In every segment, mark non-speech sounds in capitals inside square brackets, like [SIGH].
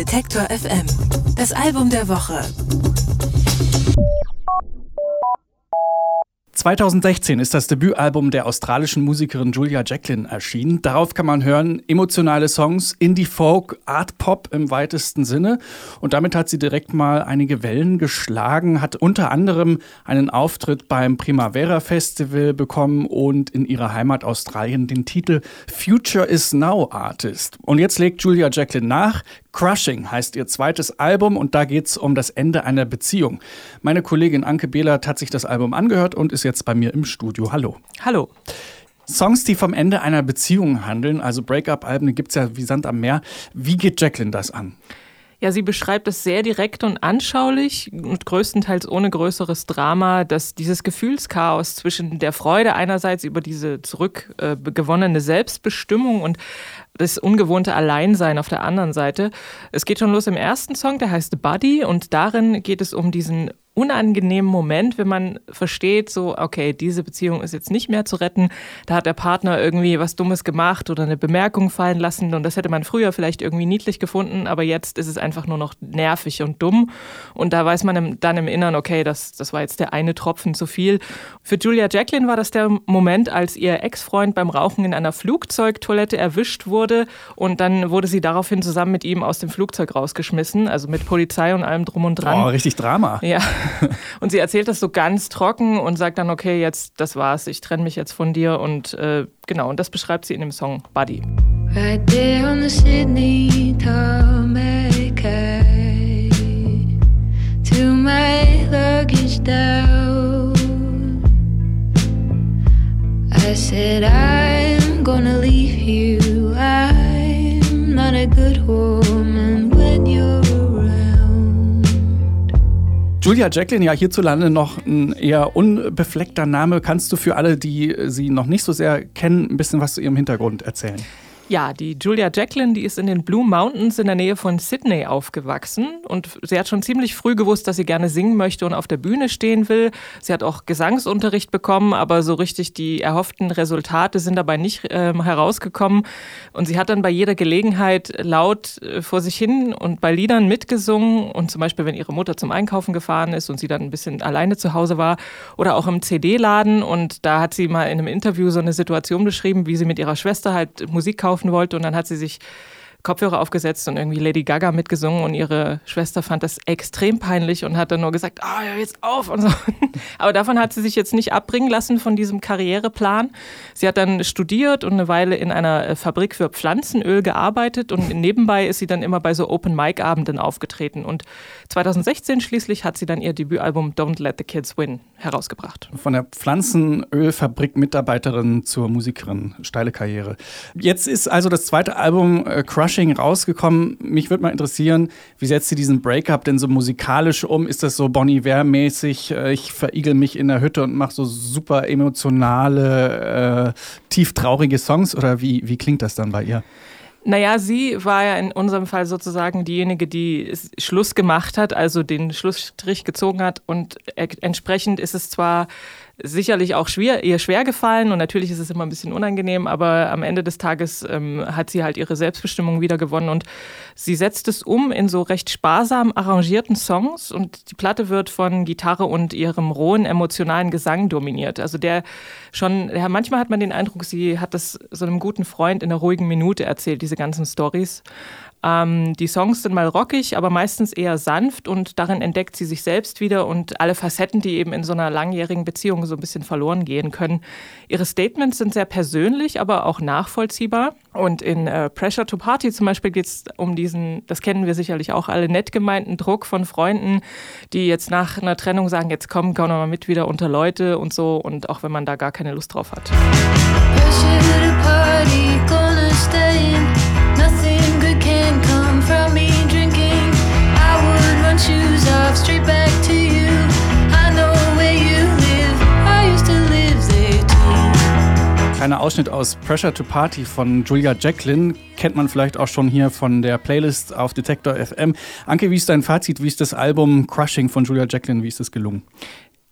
Detektor FM. Das Album der Woche. 2016 ist das Debütalbum der australischen Musikerin Julia Jacqueline erschienen. Darauf kann man hören emotionale Songs, Indie-Folk, Art-Pop im weitesten Sinne. Und damit hat sie direkt mal einige Wellen geschlagen, hat unter anderem einen Auftritt beim Primavera Festival bekommen und in ihrer Heimat Australien den Titel Future is Now Artist. Und jetzt legt Julia Jacqueline nach. Crushing heißt ihr zweites Album und da geht es um das Ende einer Beziehung. Meine Kollegin Anke Behlert hat sich das Album angehört und ist jetzt bei mir im Studio. Hallo. Hallo. Songs, die vom Ende einer Beziehung handeln, also Break-up-Alben, gibt es ja wie Sand am Meer. Wie geht Jacqueline das an? Ja, sie beschreibt es sehr direkt und anschaulich und größtenteils ohne größeres Drama, dass dieses Gefühlschaos zwischen der Freude einerseits über diese zurückgewonnene äh, Selbstbestimmung und das ungewohnte Alleinsein auf der anderen Seite. Es geht schon los im ersten Song, der heißt Buddy und darin geht es um diesen unangenehmen Moment, wenn man versteht, so, okay, diese Beziehung ist jetzt nicht mehr zu retten. Da hat der Partner irgendwie was Dummes gemacht oder eine Bemerkung fallen lassen und das hätte man früher vielleicht irgendwie niedlich gefunden, aber jetzt ist es einfach nur noch nervig und dumm. Und da weiß man dann im Innern, okay, das, das war jetzt der eine Tropfen zu viel. Für Julia Jacqueline war das der Moment, als ihr Ex-Freund beim Rauchen in einer Flugzeugtoilette erwischt wurde und dann wurde sie daraufhin zusammen mit ihm aus dem Flugzeug rausgeschmissen, also mit Polizei und allem drum und dran. Oh, richtig Drama. Ja. [LAUGHS] und sie erzählt das so ganz trocken und sagt dann, okay, jetzt, das war's, ich trenne mich jetzt von dir. Und äh, genau, und das beschreibt sie in dem Song Buddy. Right there on the Sydney Tarmac To my luggage down I said I'm gonna leave you I'm not a good woman Julia Jacqueline, ja hierzulande noch ein eher unbefleckter Name. Kannst du für alle, die sie noch nicht so sehr kennen, ein bisschen was zu ihrem Hintergrund erzählen? Ja, die Julia Jacqueline, die ist in den Blue Mountains in der Nähe von Sydney aufgewachsen und sie hat schon ziemlich früh gewusst, dass sie gerne singen möchte und auf der Bühne stehen will. Sie hat auch Gesangsunterricht bekommen, aber so richtig die erhofften Resultate sind dabei nicht ähm, herausgekommen. Und sie hat dann bei jeder Gelegenheit laut äh, vor sich hin und bei Liedern mitgesungen und zum Beispiel, wenn ihre Mutter zum Einkaufen gefahren ist und sie dann ein bisschen alleine zu Hause war oder auch im CD-Laden und da hat sie mal in einem Interview so eine Situation beschrieben, wie sie mit ihrer Schwester halt Musik kaufen kaufen wollte. Und dann hat sie sich Kopfhörer aufgesetzt und irgendwie Lady Gaga mitgesungen. Und ihre Schwester fand das extrem peinlich und hat dann nur gesagt, ah, oh, jetzt auf. Und so. [LAUGHS] Aber davon hat sie sich jetzt nicht abbringen lassen von diesem Karriereplan. Sie hat dann studiert und eine Weile in einer äh, Fabrik für Pflanzenöl gearbeitet. Und nebenbei ist sie dann immer bei so Open-Mic-Abenden aufgetreten. Und 2016 schließlich hat sie dann ihr Debütalbum Don't Let the Kids Win herausgebracht. Von der Pflanzenölfabrik-Mitarbeiterin zur Musikerin, steile Karriere. Jetzt ist also das zweite Album äh, Crush Crushing rausgekommen. Mich würde mal interessieren, wie setzt sie diesen Breakup denn so musikalisch um? Ist das so Bonnie Iver-mäßig? Äh, ich verigel mich in der Hütte und mache so super emotionale, äh, tief traurige Songs? Oder wie, wie klingt das dann bei ihr? Naja, sie war ja in unserem Fall sozusagen diejenige, die Schluss gemacht hat, also den Schlussstrich gezogen hat. Und entsprechend ist es zwar sicherlich auch schwer, ihr schwer gefallen und natürlich ist es immer ein bisschen unangenehm, aber am Ende des Tages ähm, hat sie halt ihre Selbstbestimmung wieder gewonnen und sie setzt es um in so recht sparsam arrangierten Songs und die Platte wird von Gitarre und ihrem rohen emotionalen Gesang dominiert. Also der schon, ja, manchmal hat man den Eindruck, sie hat das so einem guten Freund in einer ruhigen Minute erzählt, diese ganzen Stories. Ähm, die Songs sind mal rockig, aber meistens eher sanft und darin entdeckt sie sich selbst wieder und alle Facetten, die eben in so einer langjährigen Beziehung so ein bisschen verloren gehen können. Ihre Statements sind sehr persönlich, aber auch nachvollziehbar. Und in äh, Pressure to Party zum Beispiel geht es um diesen, das kennen wir sicherlich auch alle, nett gemeinten Druck von Freunden, die jetzt nach einer Trennung sagen, jetzt komm, komm mal mit wieder unter Leute und so und auch wenn man da gar keine Lust drauf hat. Pressure to party, gonna stay in. Kleiner Ausschnitt aus Pressure to Party von Julia Jacqueline. Kennt man vielleicht auch schon hier von der Playlist auf Detektor FM. Anke, wie ist dein Fazit? Wie ist das Album Crushing von Julia Jacqueline? Wie ist das gelungen?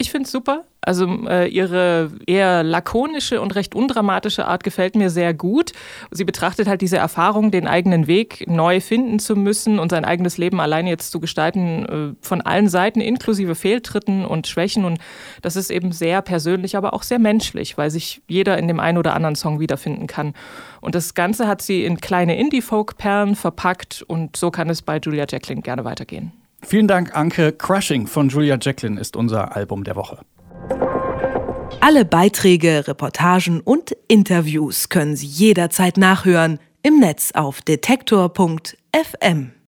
Ich finde es super. Also äh, ihre eher lakonische und recht undramatische Art gefällt mir sehr gut. Sie betrachtet halt diese Erfahrung, den eigenen Weg neu finden zu müssen und sein eigenes Leben alleine jetzt zu gestalten, äh, von allen Seiten, inklusive Fehltritten und Schwächen. Und das ist eben sehr persönlich, aber auch sehr menschlich, weil sich jeder in dem einen oder anderen Song wiederfinden kann. Und das Ganze hat sie in kleine Indie-Folk-Perlen verpackt und so kann es bei Julia Jacqueline gerne weitergehen. Vielen Dank, Anke. Crushing von Julia Jacqueline ist unser Album der Woche. Alle Beiträge, Reportagen und Interviews können Sie jederzeit nachhören im Netz auf detektor.fm.